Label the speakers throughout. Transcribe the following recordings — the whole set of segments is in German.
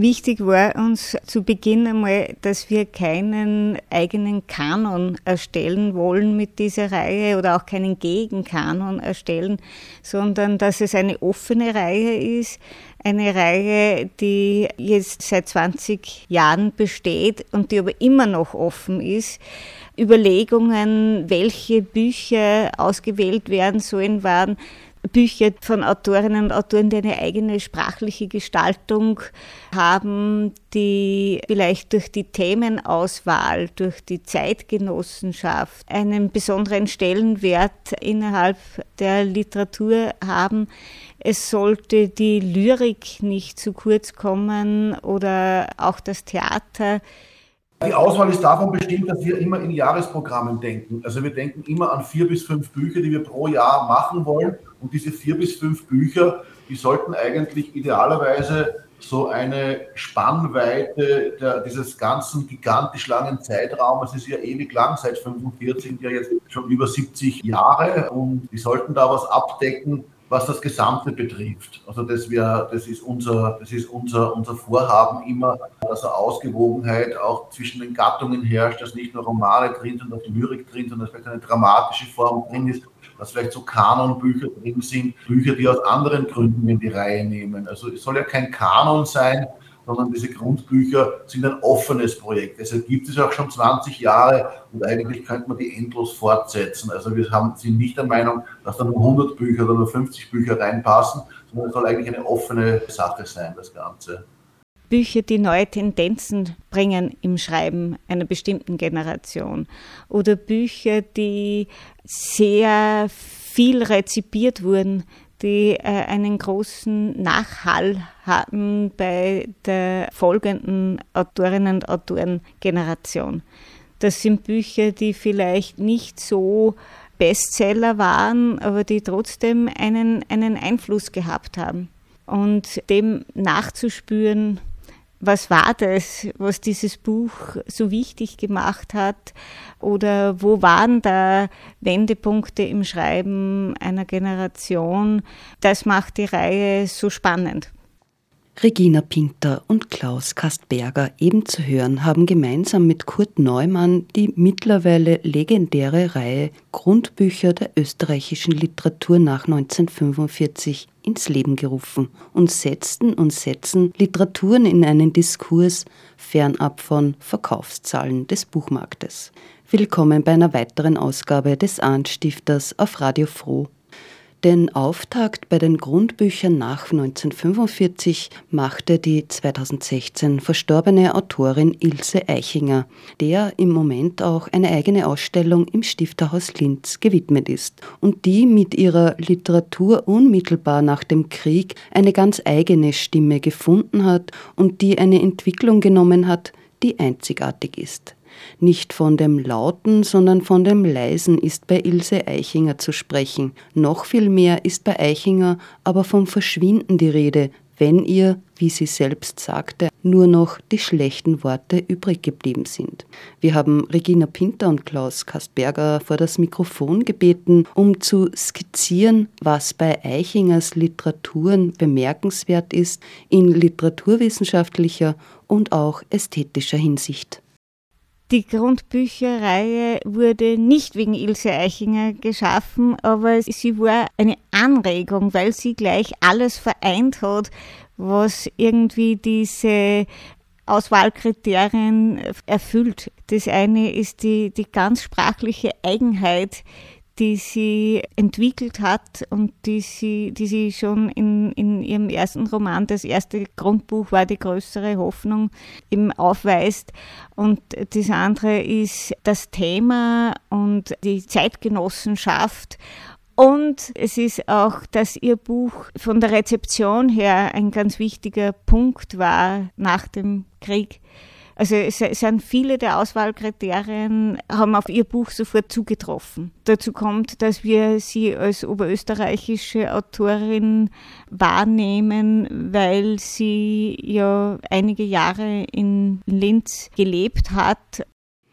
Speaker 1: Wichtig war uns zu Beginn einmal, dass wir keinen eigenen Kanon erstellen wollen mit dieser Reihe oder auch keinen Gegenkanon erstellen, sondern dass es eine offene Reihe ist, eine Reihe, die jetzt seit 20 Jahren besteht und die aber immer noch offen ist. Überlegungen, welche Bücher ausgewählt werden sollen, waren Bücher von Autorinnen und Autoren, die eine eigene sprachliche Gestaltung haben, die vielleicht durch die Themenauswahl, durch die Zeitgenossenschaft einen besonderen Stellenwert innerhalb der Literatur haben. Es sollte die Lyrik nicht zu kurz kommen oder auch das Theater.
Speaker 2: Die Auswahl ist davon bestimmt, dass wir immer in Jahresprogrammen denken. Also wir denken immer an vier bis fünf Bücher, die wir pro Jahr machen wollen. Und diese vier bis fünf Bücher, die sollten eigentlich idealerweise so eine Spannweite der, dieses ganzen gigantisch langen Zeitraums, es ist ja ewig lang, seit 45 sind ja jetzt schon über 70 Jahre und die sollten da was abdecken, was das Gesamte betrifft. Also das, wär, das ist, unser, das ist unser, unser Vorhaben immer, dass eine Ausgewogenheit auch zwischen den Gattungen herrscht, dass nicht nur Romane drin sind, dass Lyrik drin sind, dass vielleicht eine dramatische Form drin ist, dass vielleicht so Kanonbücher drin sind, Bücher, die aus anderen Gründen in die Reihe nehmen. Also es soll ja kein Kanon sein, sondern diese Grundbücher sind ein offenes Projekt. Deshalb gibt es auch schon 20 Jahre und eigentlich könnte man die endlos fortsetzen. Also wir haben, sind nicht der Meinung, dass da nur 100 Bücher oder nur 50 Bücher reinpassen, sondern es soll eigentlich eine offene Sache sein, das Ganze.
Speaker 1: Bücher, die neue Tendenzen bringen im Schreiben einer bestimmten Generation oder Bücher, die sehr viel rezipiert wurden, die äh, einen großen Nachhall hatten bei der folgenden Autorinnen und Autorengeneration. Das sind Bücher, die vielleicht nicht so Bestseller waren, aber die trotzdem einen, einen Einfluss gehabt haben. Und dem nachzuspüren, was war das, was dieses Buch so wichtig gemacht hat? Oder wo waren da Wendepunkte im Schreiben einer Generation? Das macht die Reihe so spannend.
Speaker 3: Regina Pinter und Klaus Kastberger, eben zu hören, haben gemeinsam mit Kurt Neumann die mittlerweile legendäre Reihe Grundbücher der österreichischen Literatur nach 1945 ins Leben gerufen und setzten und setzen Literaturen in einen Diskurs fernab von Verkaufszahlen des Buchmarktes. Willkommen bei einer weiteren Ausgabe des Arndstifters auf Radio Froh den Auftakt bei den Grundbüchern nach 1945 machte die 2016 verstorbene Autorin Ilse Eichinger, der im Moment auch eine eigene Ausstellung im Stifterhaus Linz gewidmet ist und die mit ihrer Literatur unmittelbar nach dem Krieg eine ganz eigene Stimme gefunden hat und die eine Entwicklung genommen hat, die einzigartig ist. Nicht von dem Lauten, sondern von dem Leisen ist bei Ilse Eichinger zu sprechen. Noch viel mehr ist bei Eichinger aber vom Verschwinden die Rede, wenn ihr, wie sie selbst sagte, nur noch die schlechten Worte übrig geblieben sind. Wir haben Regina Pinter und Klaus Kastberger vor das Mikrofon gebeten, um zu skizzieren, was bei Eichingers Literaturen bemerkenswert ist in literaturwissenschaftlicher und auch ästhetischer Hinsicht.
Speaker 1: Die Grundbücherreihe wurde nicht wegen Ilse Eichinger geschaffen, aber sie war eine Anregung, weil sie gleich alles vereint hat, was irgendwie diese Auswahlkriterien erfüllt. Das eine ist die, die ganz sprachliche Eigenheit, die sie entwickelt hat und die sie, die sie schon in, in ihrem ersten Roman, das erste Grundbuch war die größere Hoffnung, eben aufweist. Und das andere ist das Thema und die Zeitgenossenschaft Und es ist auch, dass ihr Buch von der Rezeption her ein ganz wichtiger Punkt war nach dem Krieg. Also es sind viele der Auswahlkriterien, haben auf ihr Buch sofort zugetroffen. Dazu kommt, dass wir sie als oberösterreichische Autorin wahrnehmen, weil sie ja einige Jahre in Linz gelebt hat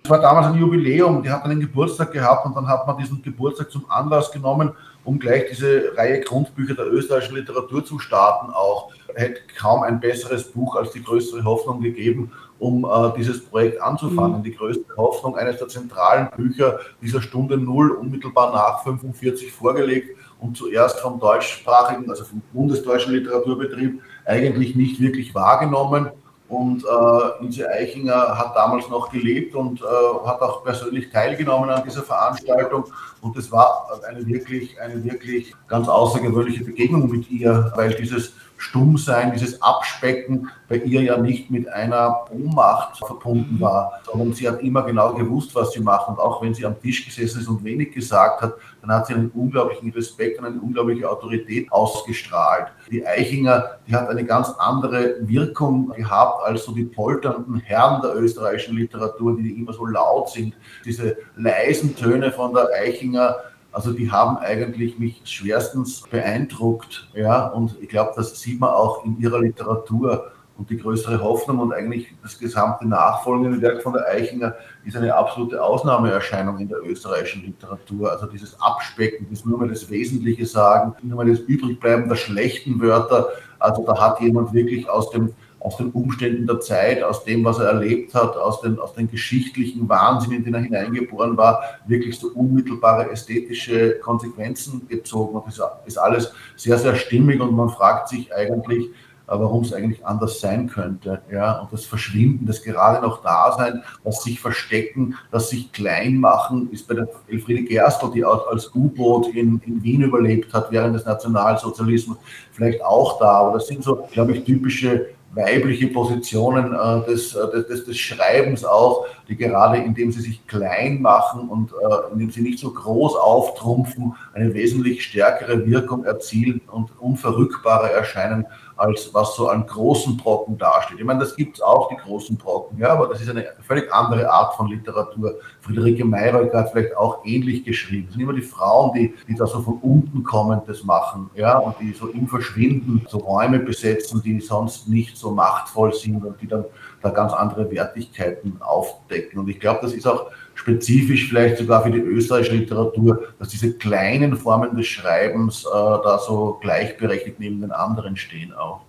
Speaker 2: es war damals ein Jubiläum, die hat einen Geburtstag gehabt und dann hat man diesen Geburtstag zum Anlass genommen, um gleich diese Reihe Grundbücher der österreichischen Literatur zu starten. Auch hätte kaum ein besseres Buch als die größere Hoffnung gegeben, um äh, dieses Projekt anzufangen. Mhm. Die größte Hoffnung, eines der zentralen Bücher dieser Stunde Null, unmittelbar nach 45 vorgelegt und zuerst vom deutschsprachigen, also vom bundesdeutschen Literaturbetrieb eigentlich nicht wirklich wahrgenommen und äh, Ilse Eichinger hat damals noch gelebt und äh, hat auch persönlich teilgenommen an dieser Veranstaltung. Und es war eine wirklich, eine wirklich ganz außergewöhnliche Begegnung mit ihr, weil dieses Stummsein, dieses Abspecken bei ihr ja nicht mit einer Ohnmacht verbunden war, sondern sie hat immer genau gewusst, was sie macht. Und auch wenn sie am Tisch gesessen ist und wenig gesagt hat, dann hat sie einen unglaublichen Respekt und eine unglaubliche Autorität ausgestrahlt. Die Eichinger, die hat eine ganz andere Wirkung gehabt als so die polternden Herren der österreichischen Literatur, die immer so laut sind. Diese leisen Töne von der Eichinger, also die haben eigentlich mich schwerstens beeindruckt. Ja, und ich glaube, das sieht man auch in ihrer Literatur. Und die größere Hoffnung und eigentlich das gesamte nachfolgende Werk von der Eichinger ist eine absolute Ausnahmeerscheinung in der österreichischen Literatur. Also dieses Abspecken, das nur mal das Wesentliche sagen, nur mal das Übrigbleiben der schlechten Wörter. Also da hat jemand wirklich aus dem aus den Umständen der Zeit, aus dem, was er erlebt hat, aus den, aus den geschichtlichen Wahnsinn, in den er hineingeboren war, wirklich so unmittelbare ästhetische Konsequenzen gezogen. Und das ist alles sehr, sehr stimmig und man fragt sich eigentlich, äh, warum es eigentlich anders sein könnte. Ja? Und das Verschwinden, das gerade noch Dasein, das sich verstecken, das sich klein machen, ist bei der Elfriede Gerstl, die als U-Boot in, in Wien überlebt hat während des Nationalsozialismus, vielleicht auch da. Aber das sind so, glaube ich, typische weibliche Positionen äh, des, äh, des, des, Schreibens auch, die gerade indem sie sich klein machen und äh, indem sie nicht so groß auftrumpfen, eine wesentlich stärkere Wirkung erzielen und unverrückbarer erscheinen als was so an großen Brocken dasteht. Ich meine, das gibt es auch, die großen Brocken, ja, aber das ist eine völlig andere Art von Literatur. Friederike Mayreuck hat vielleicht auch ähnlich geschrieben. Es sind immer die Frauen, die, die da so von unten kommend das machen, ja, und die so im Verschwinden so Räume besetzen, die sonst nicht so machtvoll sind und die dann da ganz andere Wertigkeiten aufdecken. Und ich glaube, das ist auch spezifisch vielleicht sogar für die österreichische Literatur, dass diese kleinen Formen des Schreibens äh, da so gleichberechtigt neben den anderen stehen auch.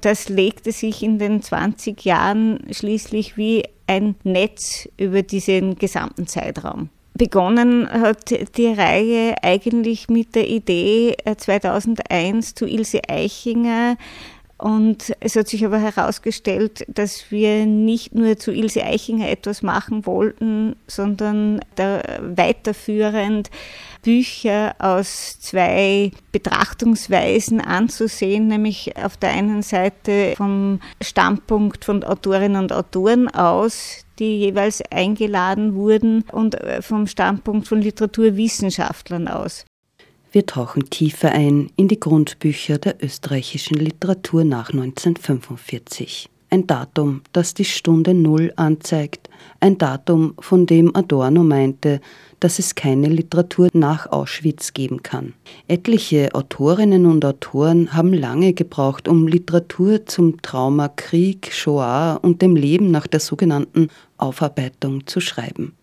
Speaker 1: Das legte sich in den 20 Jahren schließlich wie ein Netz über diesen gesamten Zeitraum. Begonnen hat die Reihe eigentlich mit der Idee 2001 äh, zu Ilse Eichinger und es hat sich aber herausgestellt, dass wir nicht nur zu Ilse Eichinger etwas machen wollten, sondern weiterführend Bücher aus zwei Betrachtungsweisen anzusehen, nämlich auf der einen Seite vom Standpunkt von Autorinnen und Autoren aus, die jeweils eingeladen wurden, und vom Standpunkt von Literaturwissenschaftlern aus.
Speaker 3: Wir tauchen tiefer ein in die Grundbücher der österreichischen Literatur nach 1945. Ein Datum, das die Stunde Null anzeigt. Ein Datum, von dem Adorno meinte, dass es keine Literatur nach Auschwitz geben kann. Etliche Autorinnen und Autoren haben lange gebraucht, um Literatur zum Trauma Krieg, Shoah und dem Leben nach der sogenannten Aufarbeitung zu schreiben.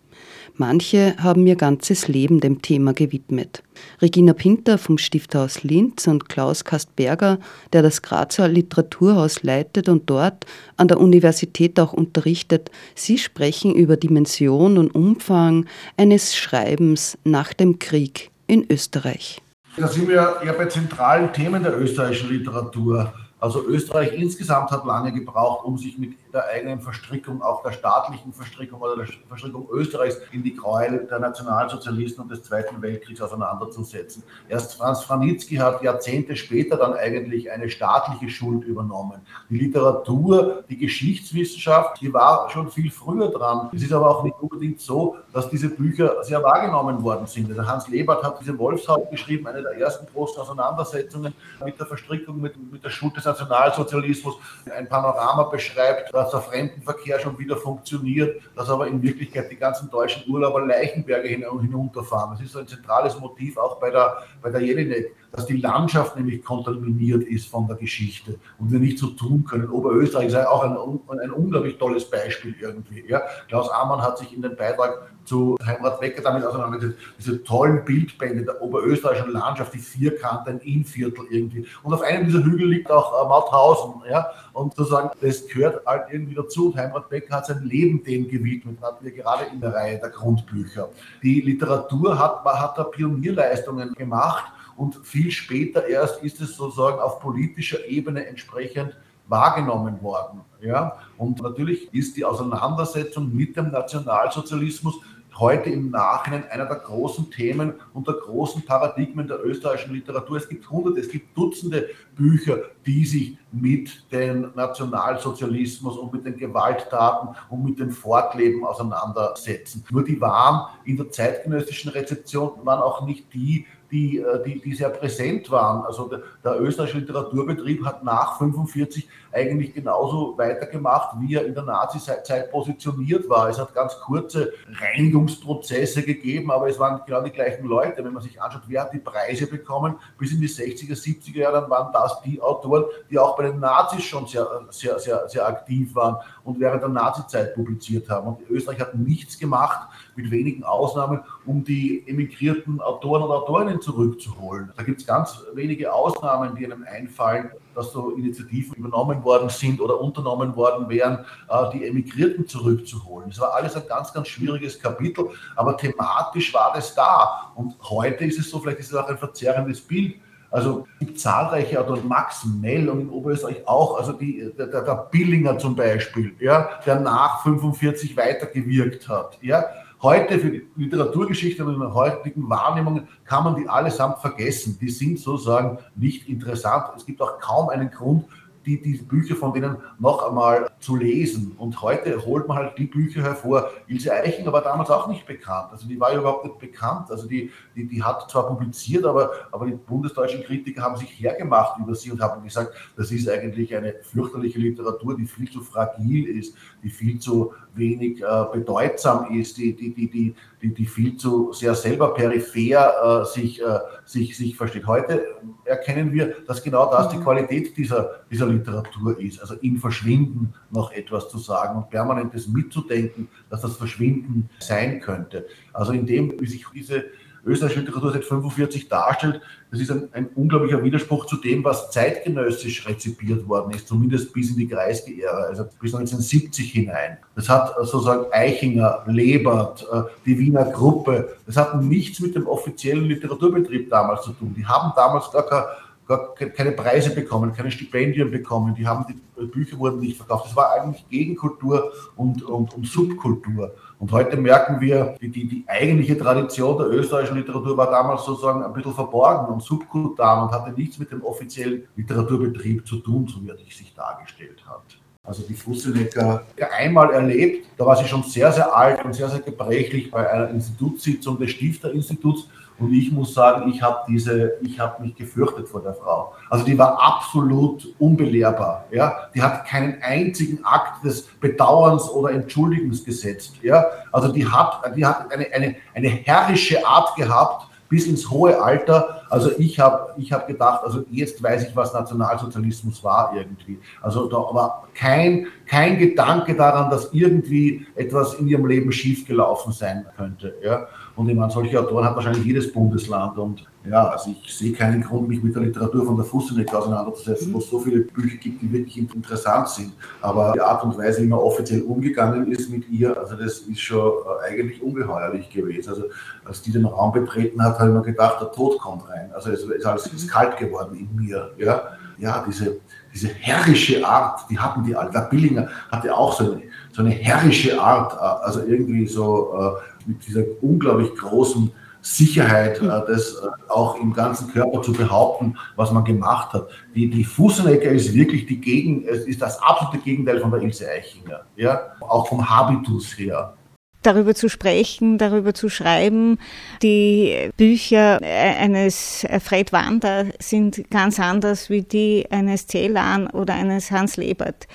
Speaker 3: Manche haben ihr ganzes Leben dem Thema gewidmet. Regina Pinter vom Stifthaus Linz und Klaus Kastberger, der das Grazer Literaturhaus leitet und dort an der Universität auch unterrichtet, sie sprechen über Dimension und Umfang eines Schreibens nach dem Krieg in Österreich.
Speaker 2: Da sind wir ja bei zentralen Themen der österreichischen Literatur. Also Österreich insgesamt hat lange gebraucht, um sich mit der eigenen Verstrickung, auch der staatlichen Verstrickung oder der Verstrickung Österreichs in die Gräuel der Nationalsozialisten und des Zweiten Weltkriegs auseinanderzusetzen. Erst Franz Franitzky hat Jahrzehnte später dann eigentlich eine staatliche Schuld übernommen. Die Literatur, die Geschichtswissenschaft, die war schon viel früher dran. Es ist aber auch nicht unbedingt so, dass diese Bücher sehr wahrgenommen worden sind. Also Hans Lebert hat diese Wolfshaut geschrieben, eine der ersten großen Auseinandersetzungen mit der Verstrickung mit, mit der Schuld des Nationalsozialismus. Ein Panorama beschreibt, dass der Fremdenverkehr schon wieder funktioniert, dass aber in Wirklichkeit die ganzen deutschen Urlauber Leichenberge hinunterfahren. Das ist ein zentrales Motiv auch bei der, bei der Jelinek dass die Landschaft nämlich kontaminiert ist von der Geschichte und wir nicht so tun können. Oberösterreich ist auch ein, ein unglaublich tolles Beispiel irgendwie. Ja. Klaus Amann hat sich in dem Beitrag zu Heimrat Wecker damit auseinandergesetzt, diese tollen Bildbände der oberösterreichischen Landschaft, die Vierkante, ein Innviertel irgendwie. Und auf einem dieser Hügel liegt auch äh, Mauthausen. Ja. Und sozusagen, das gehört halt irgendwie dazu. Und Heimrat Becker hat sein Leben dem gewidmet, hatten wir gerade in der Reihe der Grundbücher. Die Literatur hat, hat da Pionierleistungen gemacht und viel später erst ist es sozusagen auf politischer Ebene entsprechend wahrgenommen worden. Ja? Und natürlich ist die Auseinandersetzung mit dem Nationalsozialismus heute im Nachhinein einer der großen Themen und der großen Paradigmen der österreichischen Literatur. Es gibt hunderte, es gibt Dutzende Bücher, die sich mit dem Nationalsozialismus und mit den Gewalttaten und mit dem Fortleben auseinandersetzen. Nur die waren in der zeitgenössischen Rezeption waren auch nicht die, die, äh, die, die sehr präsent waren. Also der, der österreichische Literaturbetrieb hat nach 45 eigentlich genauso weitergemacht, wie er in der Nazi-Zeit positioniert war. Es hat ganz kurze Reinigungsprozesse gegeben, aber es waren genau die gleichen Leute. Wenn man sich anschaut, wer hat die Preise bekommen, bis in die 60er, 70er Jahre, dann waren das die Autoren, die auch bei den Nazis schon sehr, sehr, sehr, sehr aktiv waren und während der Nazi-Zeit publiziert haben. Und Österreich hat nichts gemacht, mit wenigen Ausnahmen, um die emigrierten Autoren und Autorinnen zurückzuholen. Da gibt es ganz wenige Ausnahmen, die einem einfallen, dass so Initiativen übernommen worden sind oder unternommen worden wären, äh, die Emigrierten zurückzuholen. Das war alles ein ganz, ganz schwieriges Kapitel, aber thematisch war das da. Und heute ist es so, vielleicht ist es auch ein verzerrendes Bild. Also es gibt zahlreiche Autoren, Max Mell und in Oberösterreich auch, also die, der, der Billinger zum Beispiel, ja, der nach 45 weitergewirkt hat. Ja. Heute für die Literaturgeschichte und in heutigen Wahrnehmung kann man die allesamt vergessen. Die sind sozusagen nicht interessant. Es gibt auch kaum einen Grund, die, die Bücher von denen noch einmal zu lesen. Und heute holt man halt die Bücher hervor. Ilse Eichinger war damals auch nicht bekannt. Also die war ja überhaupt nicht bekannt. Also die, die, die hat zwar publiziert, aber, aber die bundesdeutschen Kritiker haben sich hergemacht über sie und haben gesagt, das ist eigentlich eine fürchterliche Literatur, die viel zu fragil ist, die viel zu wenig äh, bedeutsam ist, die, die, die, die, die, viel zu sehr selber peripher äh, sich, äh, sich, sich versteht. Heute erkennen wir, dass genau das die mhm. Qualität dieser, dieser Literatur ist. Also im Verschwinden noch etwas zu sagen und permanentes mitzudenken, dass das Verschwinden sein könnte. Also indem wie sich diese österreichische Literatur seit 45 darstellt, das ist ein, ein, unglaublicher Widerspruch zu dem, was zeitgenössisch rezipiert worden ist, zumindest bis in die Kreisky-Ära, also bis 1970 hinein. Das hat sozusagen Eichinger, Lebert, äh, die Wiener Gruppe, das hat nichts mit dem offiziellen Literaturbetrieb damals zu tun. Die haben damals gar keine keine Preise bekommen, keine Stipendien bekommen, die haben die Bücher wurden nicht verkauft. Das war eigentlich Gegenkultur und, und, und Subkultur. Und heute merken wir, die, die, die eigentliche Tradition der österreichischen Literatur war damals sozusagen ein bisschen verborgen und subkutan und hatte nichts mit dem offiziellen Literaturbetrieb zu tun, so wie er sich dargestellt hat. Also die Fussenecker einmal erlebt, da war sie schon sehr, sehr alt und sehr, sehr gebrechlich bei einer Institutssitzung des Stifterinstituts und ich muss sagen, ich habe diese, ich habe mich gefürchtet vor der Frau. Also die war absolut unbelehrbar. Ja, die hat keinen einzigen Akt des Bedauerns oder Entschuldigens gesetzt. Ja, also die hat, die hat eine, eine, eine herrische Art gehabt bis ins hohe Alter. Also ich habe ich hab gedacht, also jetzt weiß ich, was Nationalsozialismus war irgendwie. Also da war kein, kein Gedanke daran, dass irgendwie etwas in ihrem Leben schiefgelaufen sein könnte. Ja. Und ich meine, solche Autoren hat wahrscheinlich jedes Bundesland. Und ja, also ich sehe keinen Grund, mich mit der Literatur von der Fusseneck auseinanderzusetzen, wo es so viele Bücher gibt, die wirklich interessant sind. Aber die Art und Weise, wie man offiziell umgegangen ist mit ihr, also das ist schon äh, eigentlich ungeheuerlich gewesen. Also als die den Raum betreten hat, habe ich mir gedacht, der Tod kommt rein. Also es ist alles ist kalt geworden in mir. Ja ja, diese, diese herrische Art, die hatten die alle. Der Billinger hatte auch so eine, so eine herrische Art, äh, also irgendwie so äh, mit dieser unglaublich großen Sicherheit, äh, das äh, auch im ganzen Körper zu behaupten, was man gemacht hat. Die, die Fußenecker ist wirklich die Gegen, ist das absolute Gegenteil von der Ilse Eichinger, ja, auch vom Habitus her
Speaker 1: darüber zu sprechen, darüber zu schreiben. Die Bücher eines Fred Wander sind ganz anders wie die eines Celan oder eines Hans Lebert.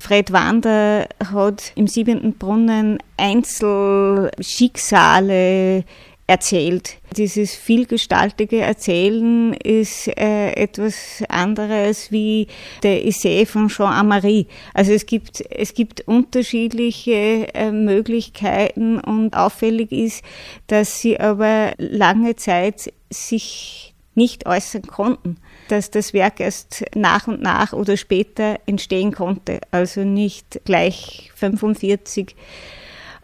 Speaker 1: Fred Wander hat im siebenten Brunnen Einzelschicksale erzählt. Dieses vielgestaltige Erzählen ist äh, etwas anderes wie der Essay von Jean Amary. Also es gibt, es gibt unterschiedliche äh, Möglichkeiten und auffällig ist, dass sie aber lange Zeit sich nicht äußern konnten, dass das Werk erst nach und nach oder später entstehen konnte, also nicht gleich 45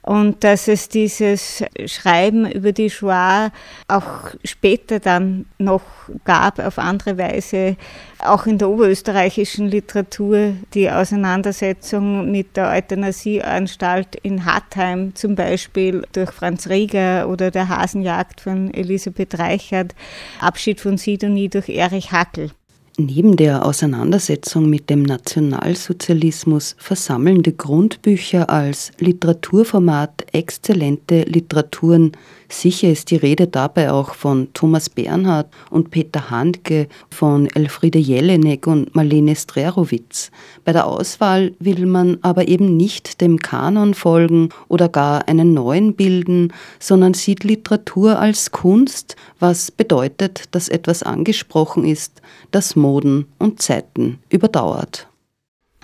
Speaker 1: und dass es dieses Schreiben über die Shoah auch später dann noch gab, auf andere Weise, auch in der oberösterreichischen Literatur, die Auseinandersetzung mit der Euthanasieanstalt in Hartheim zum Beispiel durch Franz Rieger oder der Hasenjagd von Elisabeth Reichert, Abschied von Sidonie durch Erich Hackel.
Speaker 3: Neben der Auseinandersetzung mit dem Nationalsozialismus versammeln die Grundbücher als Literaturformat exzellente Literaturen Sicher ist die Rede dabei auch von Thomas Bernhard und Peter Handke, von Elfriede Jelinek und Marlene Strerowitz. Bei der Auswahl will man aber eben nicht dem Kanon folgen oder gar einen neuen bilden, sondern sieht Literatur als Kunst, was bedeutet, dass etwas angesprochen ist, das Moden und Zeiten überdauert.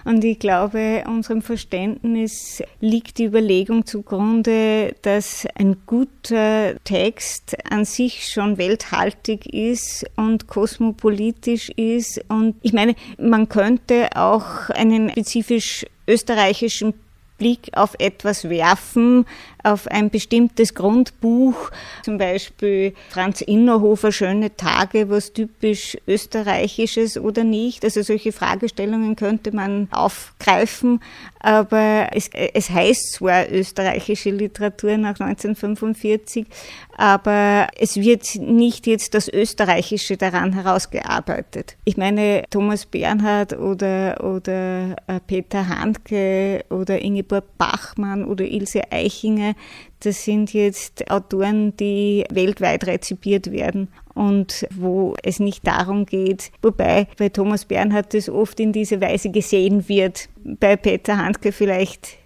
Speaker 1: Und ich glaube, unserem Verständnis liegt die Überlegung zugrunde, dass ein guter Text an sich schon welthaltig ist und kosmopolitisch ist. Und ich meine, man könnte auch einen spezifisch österreichischen Blick auf etwas werfen, auf ein bestimmtes Grundbuch, zum Beispiel Franz Innerhofer Schöne Tage, was typisch österreichisches oder nicht. Also solche Fragestellungen könnte man aufgreifen, aber es, es heißt zwar österreichische Literatur nach 1945, aber es wird nicht jetzt das Österreichische daran herausgearbeitet. Ich meine, Thomas Bernhard oder, oder äh, Peter Handke oder Ingeborg Bachmann oder Ilse Eichinger das sind jetzt Autoren, die weltweit rezipiert werden und wo es nicht darum geht, wobei bei Thomas Bernhard das oft in diese Weise gesehen wird, bei Peter Handke vielleicht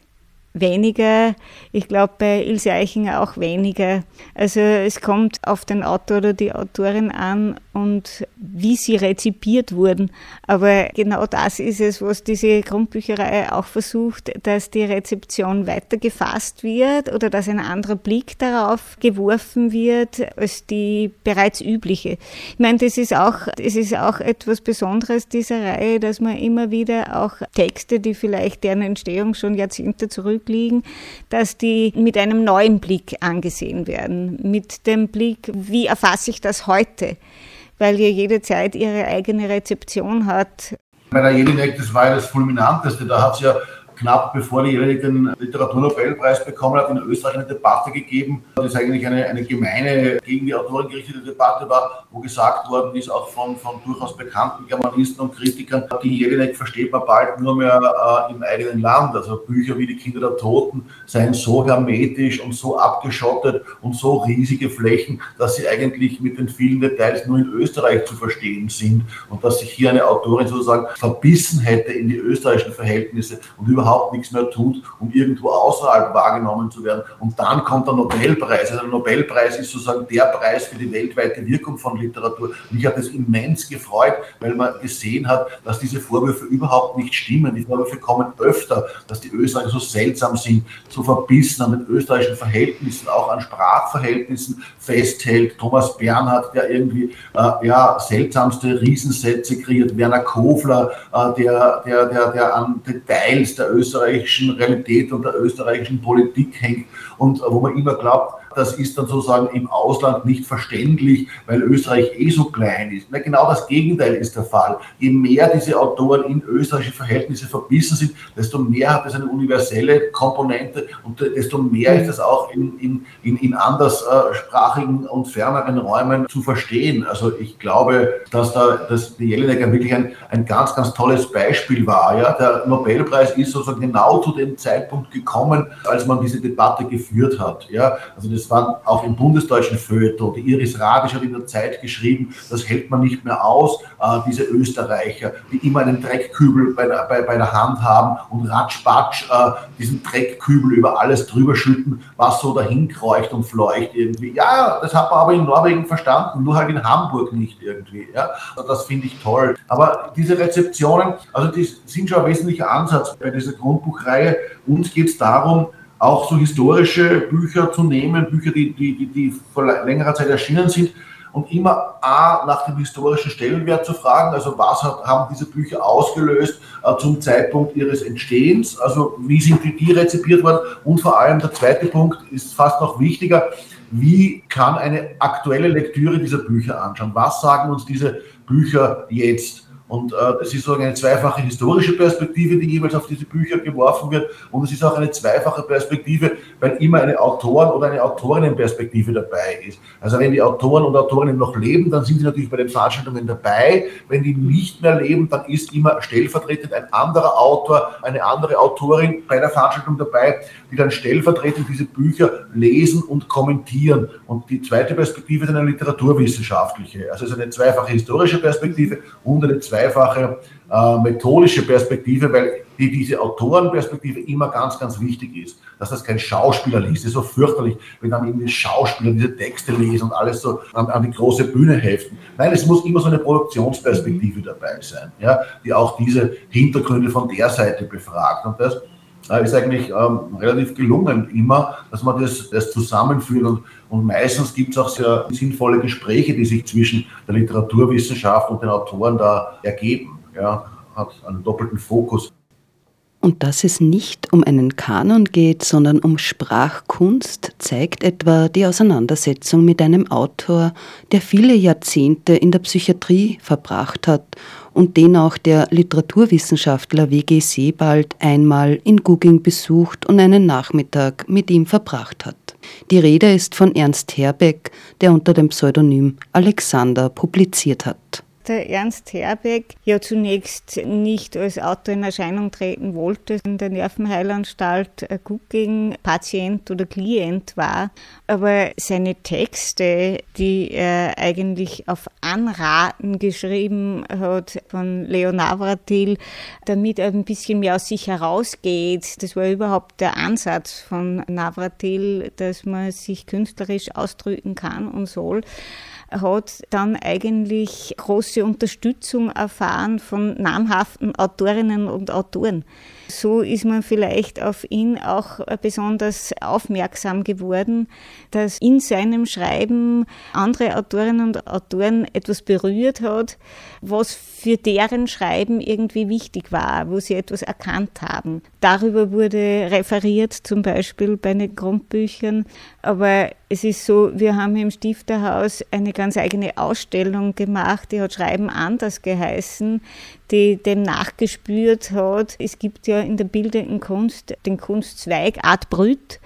Speaker 1: weniger. Ich glaube, bei Ilse Eichinger auch weniger. Also es kommt auf den Autor oder die Autorin an und wie sie rezipiert wurden. Aber genau das ist es, was diese Grundbücherei auch versucht, dass die Rezeption weiter gefasst wird oder dass ein anderer Blick darauf geworfen wird als die bereits übliche. Ich meine, das ist auch, das ist auch etwas Besonderes dieser Reihe, dass man immer wieder auch Texte, die vielleicht deren Entstehung schon Jahrzehnte zurück zurückliegen, dass die mit einem neuen Blick angesehen werden. Mit dem Blick, wie erfasse ich das heute? Weil ja jede Zeit ihre eigene Rezeption hat.
Speaker 2: Bei der Jelinek, das war ja das Fulminanteste. Da hat es ja knapp bevor die Jelinek den Literaturnobelpreis bekommen hat, in Österreich eine Debatte gegeben, das eigentlich eine, eine gemeine, gegen die Autoren gerichtete Debatte war, wo gesagt worden ist, auch von, von durchaus bekannten Germanisten und Kritikern, die Jelinek versteht man bald nur mehr äh, im eigenen Land. Also Bücher wie Die Kinder der Toten seien so hermetisch und so abgeschottet und so riesige Flächen, dass sie eigentlich mit den vielen Details nur in Österreich zu verstehen sind und dass sich hier eine Autorin sozusagen verbissen hätte in die österreichischen Verhältnisse und überhaupt überhaupt nichts mehr tut, um irgendwo außerhalb wahrgenommen zu werden. Und dann kommt der Nobelpreis. Also der Nobelpreis ist sozusagen der Preis für die weltweite Wirkung von Literatur. Mich hat es immens gefreut, weil man gesehen hat, dass diese Vorwürfe überhaupt nicht stimmen. Die Vorwürfe kommen öfter, dass die Österreicher so seltsam sind, so verbissen an den österreichischen Verhältnissen, auch an Sprachverhältnissen festhält. Thomas Bernhard, der irgendwie äh, ja, seltsamste Riesensätze kreiert. Werner Kofler, äh, der, der, der, der an Details der österreichischen Realität und der österreichischen Politik hängt. Und wo man immer glaubt, das ist dann sozusagen im Ausland nicht verständlich, weil Österreich eh so klein ist. Na, genau das Gegenteil ist der Fall. Je mehr diese Autoren in österreichische Verhältnisse verbissen sind, desto mehr hat es eine universelle Komponente und desto mehr ist es auch in, in, in, in anderssprachigen und ferneren Räumen zu verstehen. Also ich glaube, dass da dass die Jelinek wirklich ein, ein ganz, ganz tolles Beispiel war. Ja? Der Nobelpreis ist sozusagen genau zu dem Zeitpunkt gekommen, als man diese Debatte geführt hat. Ja? Also das war auch im bundesdeutschen Feuilleton. Die Iris Radisch hat in der Zeit geschrieben, das hält man nicht mehr aus, äh, diese Österreicher, die immer einen Dreckkübel bei der, bei, bei der Hand haben und ratschpatsch äh, diesen Dreckkübel über alles drüber schütten, was so dahin kreucht und fleucht irgendwie. Ja, das hat man aber in Norwegen verstanden, nur halt in Hamburg nicht irgendwie. Ja? Also das finde ich toll. Aber diese Rezeptionen, also die sind schon ein wesentlicher Ansatz bei dieser Grundbuchreihe. Uns geht es darum, auch so historische Bücher zu nehmen, Bücher, die, die, die, die vor längerer Zeit erschienen sind, und immer A, nach dem historischen Stellenwert zu fragen, also was hat, haben diese Bücher ausgelöst äh, zum Zeitpunkt ihres Entstehens, also wie sind die, die rezipiert worden und vor allem der zweite Punkt ist fast noch wichtiger, wie kann eine aktuelle Lektüre dieser Bücher anschauen, was sagen uns diese Bücher jetzt? Und äh, es ist so eine zweifache historische Perspektive, die jeweils auf diese Bücher geworfen wird. Und es ist auch eine zweifache Perspektive, weil immer eine Autoren- oder eine Autorinnenperspektive dabei ist. Also wenn die Autoren und Autorinnen noch leben, dann sind sie natürlich bei den Veranstaltungen dabei. Wenn die nicht mehr leben, dann ist immer stellvertretend ein anderer Autor, eine andere Autorin bei der Veranstaltung dabei, die dann stellvertretend diese Bücher lesen und kommentieren. Und die zweite Perspektive ist eine literaturwissenschaftliche. Also es ist eine zweifache historische Perspektive und eine zweifache zweifache äh, methodische Perspektive, weil die, diese Autorenperspektive immer ganz, ganz wichtig ist, dass das kein Schauspieler liest. Das ist so fürchterlich, wenn dann irgendwie Schauspieler diese Texte lesen und alles so an, an die große Bühne heften. Nein, es muss immer so eine Produktionsperspektive dabei sein, ja, die auch diese Hintergründe von der Seite befragt. Und das äh, ist eigentlich ähm, relativ gelungen immer, dass man das, das zusammenführt und, und meistens gibt es auch sehr sinnvolle Gespräche, die sich zwischen der Literaturwissenschaft und den Autoren da ergeben. Ja, hat einen doppelten Fokus.
Speaker 3: Und dass es nicht um einen Kanon geht, sondern um Sprachkunst, zeigt etwa die Auseinandersetzung mit einem Autor, der viele Jahrzehnte in der Psychiatrie verbracht hat und den auch der Literaturwissenschaftler W.G. Sebald einmal in Gugging besucht und einen Nachmittag mit ihm verbracht hat. Die Rede ist von Ernst Herbeck, der unter dem Pseudonym Alexander publiziert hat
Speaker 1: der Ernst Herbeck ja zunächst nicht als Autor in Erscheinung treten wollte, in der Nervenheilanstalt Gugging Patient oder Klient war, aber seine Texte, die er eigentlich auf Anraten geschrieben hat von Leo Navratil, damit er ein bisschen mehr aus sich herausgeht, das war überhaupt der Ansatz von Navratil, dass man sich künstlerisch ausdrücken kann und soll hat dann eigentlich große Unterstützung erfahren von namhaften Autorinnen und Autoren. So ist man vielleicht auf ihn auch besonders aufmerksam geworden, dass in seinem Schreiben andere Autorinnen und Autoren etwas berührt hat, was für deren Schreiben irgendwie wichtig war, wo sie etwas erkannt haben. Darüber wurde referiert, zum Beispiel bei den Grundbüchern. Aber es ist so, wir haben im Stifterhaus eine ganz eigene Ausstellung gemacht, die hat Schreiben anders geheißen, die dem nachgespürt hat. Es gibt ja in der bildenden Kunst den Kunstzweig Art Brüt.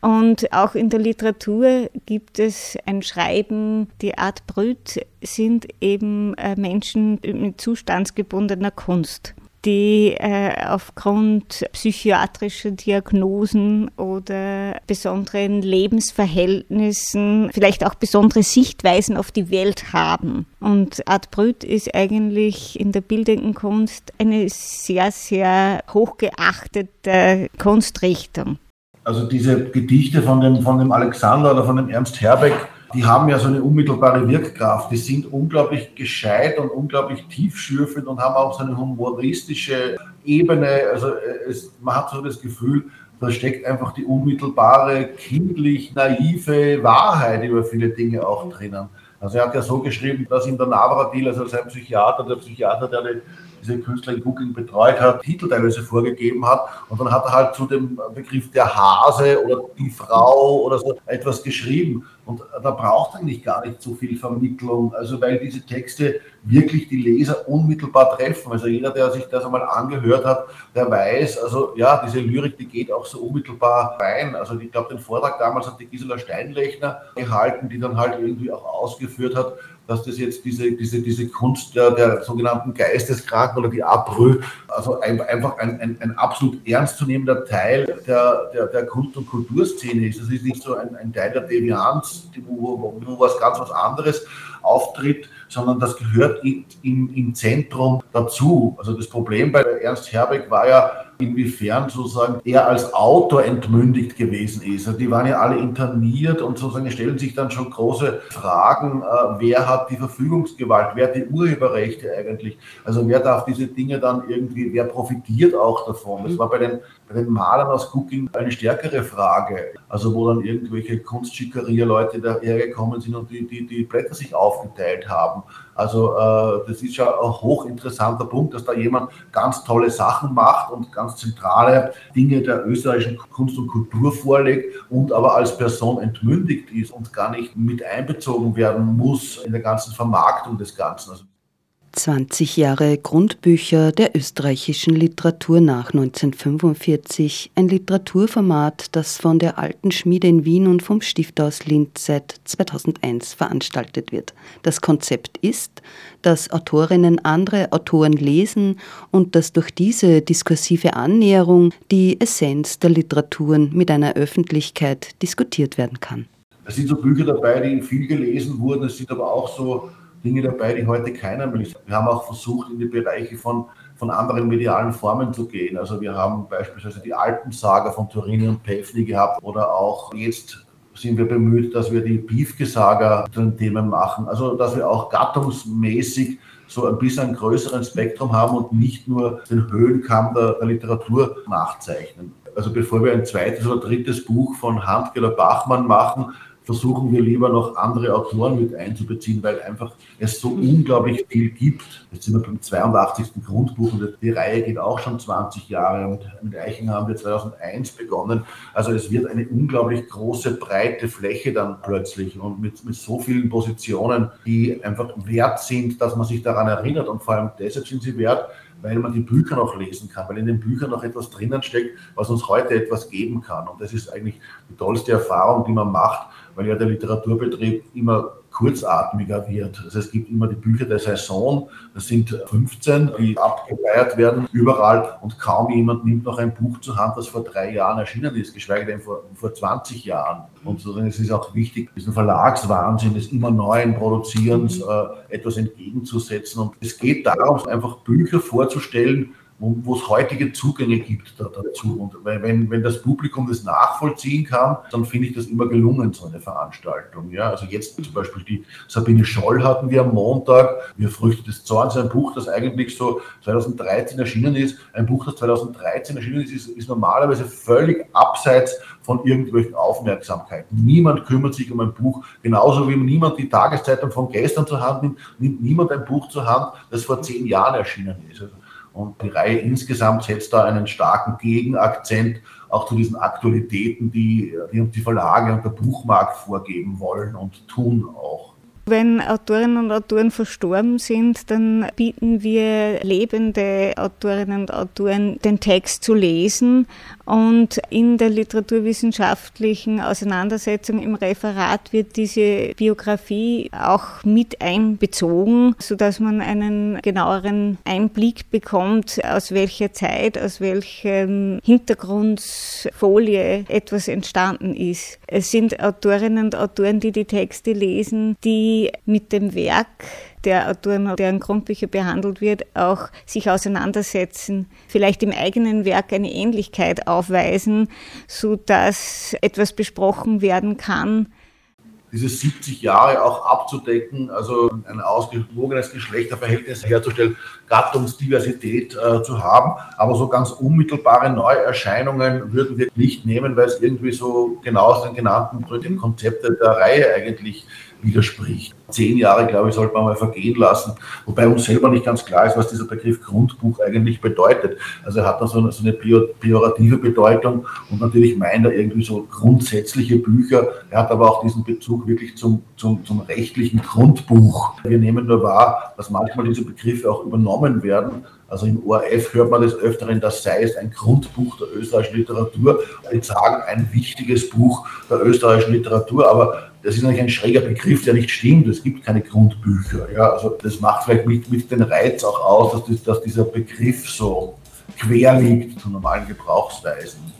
Speaker 1: Und auch in der Literatur gibt es ein Schreiben, die Art Brüt sind eben äh, Menschen mit zustandsgebundener Kunst die äh, aufgrund psychiatrischer Diagnosen oder besonderen Lebensverhältnissen vielleicht auch besondere Sichtweisen auf die Welt haben. Und Art Brüt ist eigentlich in der bildenden Kunst eine sehr, sehr hochgeachtete Kunstrichtung.
Speaker 2: Also diese Gedichte von dem, von dem Alexander oder von dem Ernst Herbeck, die haben ja so eine unmittelbare Wirkkraft. Die sind unglaublich gescheit und unglaublich tiefschürfend und haben auch so eine humoristische Ebene. Also äh, es, man hat so das Gefühl, da steckt einfach die unmittelbare, kindlich naive Wahrheit über viele Dinge auch drinnen. Also er hat ja so geschrieben, dass ihm der Navratil, also sein Psychiater, der Psychiater, der diese Künstler in Google betreut hat, Titel teilweise vorgegeben hat. Und dann hat er halt zu dem Begriff der Hase oder die Frau oder so etwas geschrieben. Und da braucht eigentlich gar nicht so viel Vermittlung, also weil diese Texte wirklich die Leser unmittelbar treffen. Also jeder, der sich das einmal angehört hat, der weiß, also ja, diese Lyrik, die geht auch so unmittelbar rein. Also ich glaube, den Vortrag damals hat die Gisela Steinlechner gehalten, die dann halt irgendwie auch ausgeführt hat, dass das jetzt diese, diese, diese Kunst der, der sogenannten Geisteskranken oder die Abrö, also ein, einfach ein, ein, ein, absolut ernstzunehmender Teil der, der, der Kunst- und Kulturszene ist. Das ist nicht so ein, ein Teil der Devianz, wo, wo, wo was ganz was anderes auftritt, sondern das gehört in, in, im Zentrum dazu. Also das Problem bei Ernst Herbeck war ja, inwiefern sozusagen er als Autor entmündigt gewesen ist. Also die waren ja alle interniert und sozusagen stellen sich dann schon große Fragen, äh, wer hat die Verfügungsgewalt, wer hat die Urheberrechte eigentlich, also wer darf diese Dinge dann irgendwie, wer profitiert auch davon. Das war bei den, bei den Malern aus Cooking eine stärkere Frage, also wo dann irgendwelche Kunstschickeria-Leute dahergekommen sind und die, die, die Blätter sich aufgeteilt haben. Also äh, das ist ja ein hochinteressanter Punkt, dass da jemand ganz tolle Sachen macht und ganz zentrale Dinge der österreichischen Kunst und Kultur vorlegt und aber als Person entmündigt ist und gar nicht mit einbezogen werden muss in der ganzen Vermarktung des Ganzen. Also
Speaker 3: 20 Jahre Grundbücher der österreichischen Literatur nach 1945, ein Literaturformat, das von der Alten Schmiede in Wien und vom Stifthaus Linz seit 2001 veranstaltet wird. Das Konzept ist, dass Autorinnen andere Autoren lesen und dass durch diese diskursive Annäherung die Essenz der Literaturen mit einer Öffentlichkeit diskutiert werden kann.
Speaker 2: Es sind so Bücher dabei, die viel gelesen wurden, es sind aber auch so Dinge dabei, die heute keiner mehr liest. Wir haben auch versucht, in die Bereiche von, von anderen medialen Formen zu gehen. Also wir haben beispielsweise die Alpensaga von Turini und Pefni gehabt oder auch jetzt sind wir bemüht, dass wir die Piefke-Saga zu den Themen machen. Also dass wir auch gattungsmäßig so ein bisschen ein größeren Spektrum haben und nicht nur den Höhenkamm der, der Literatur nachzeichnen. Also bevor wir ein zweites oder drittes Buch von Handke oder Bachmann machen, versuchen wir lieber noch andere Autoren mit einzubeziehen, weil einfach es so unglaublich viel gibt. Jetzt sind wir beim 82. Grundbuch und die Reihe geht auch schon 20 Jahre und mit Eichen haben wir 2001 begonnen. Also es wird eine unglaublich große, breite Fläche dann plötzlich und mit, mit so vielen Positionen, die einfach wert sind, dass man sich daran erinnert und vor allem deshalb sind sie wert, weil man die Bücher noch lesen kann, weil in den Büchern noch etwas drinnen steckt, was uns heute etwas geben kann. Und das ist eigentlich die tollste Erfahrung, die man macht, weil ja der Literaturbetrieb immer kurzatmiger wird. Also es gibt immer die Bücher der Saison, das sind 15, die abgefeiert werden überall und kaum jemand nimmt noch ein Buch zur Hand, das vor drei Jahren erschienen ist, geschweige denn vor, vor 20 Jahren. Und sozusagen es ist auch wichtig, diesen Verlagswahnsinn des immer neuen Produzierens äh, etwas entgegenzusetzen. Und es geht darum, einfach Bücher vorzustellen, wo es heutige Zugänge gibt da, dazu. Und wenn, wenn das Publikum das nachvollziehen kann, dann finde ich das immer gelungen, so eine Veranstaltung. Ja, also jetzt zum Beispiel die Sabine Scholl hatten wir am Montag, Wir Früchte des Zorns, ein Buch, das eigentlich so 2013 erschienen ist. Ein Buch, das 2013 erschienen ist, ist, ist normalerweise völlig abseits von irgendwelchen Aufmerksamkeiten. Niemand kümmert sich um ein Buch, genauso wie niemand die Tageszeitung von gestern zur Hand nimmt, nimmt niemand ein Buch zur Hand, das vor zehn Jahren erschienen ist. Also und die Reihe insgesamt setzt da einen starken Gegenakzent auch zu diesen Aktualitäten, die die, Verlage und der Buchmarkt vorgeben wollen und tun auch.
Speaker 1: Wenn Autorinnen und Autoren verstorben sind, dann bieten wir lebende Autorinnen und Autoren den Text zu lesen und in der literaturwissenschaftlichen Auseinandersetzung im Referat wird diese Biografie auch mit einbezogen, sodass man einen genaueren Einblick bekommt, aus welcher Zeit, aus welchem Hintergrundfolie etwas entstanden ist. Es sind Autorinnen und Autoren, die die Texte lesen, die mit dem Werk der Autoren, deren Grundbücher behandelt wird, auch sich auseinandersetzen, vielleicht im eigenen Werk eine Ähnlichkeit aufweisen, so dass etwas besprochen werden kann,
Speaker 2: diese 70 Jahre auch abzudecken, also ein ausgewogenes Geschlechterverhältnis herzustellen, Gattungsdiversität äh, zu haben. Aber so ganz unmittelbare Neuerscheinungen würden wir nicht nehmen, weil es irgendwie so genau aus den genannten Gründen Konzepte der Reihe eigentlich widerspricht. Zehn Jahre, glaube ich, sollte man mal vergehen lassen, wobei uns selber nicht ganz klar ist, was dieser Begriff Grundbuch eigentlich bedeutet. Also er hat da so eine, so eine pejorative Bedeutung und natürlich meint er irgendwie so grundsätzliche Bücher. Er hat aber auch diesen Bezug wirklich zum, zum, zum rechtlichen Grundbuch. Wir nehmen nur wahr, dass manchmal diese Begriffe auch übernommen werden also im ORF hört man des Öfteren, das sei es ein Grundbuch der österreichischen Literatur. Ich sagen, ein wichtiges Buch der österreichischen Literatur, aber das ist eigentlich ein schräger Begriff, der nicht stimmt. Es gibt keine Grundbücher. Ja, also das macht vielleicht mit, mit den Reiz auch aus, dass, das, dass dieser Begriff so quer liegt zu normalen Gebrauchsweisen.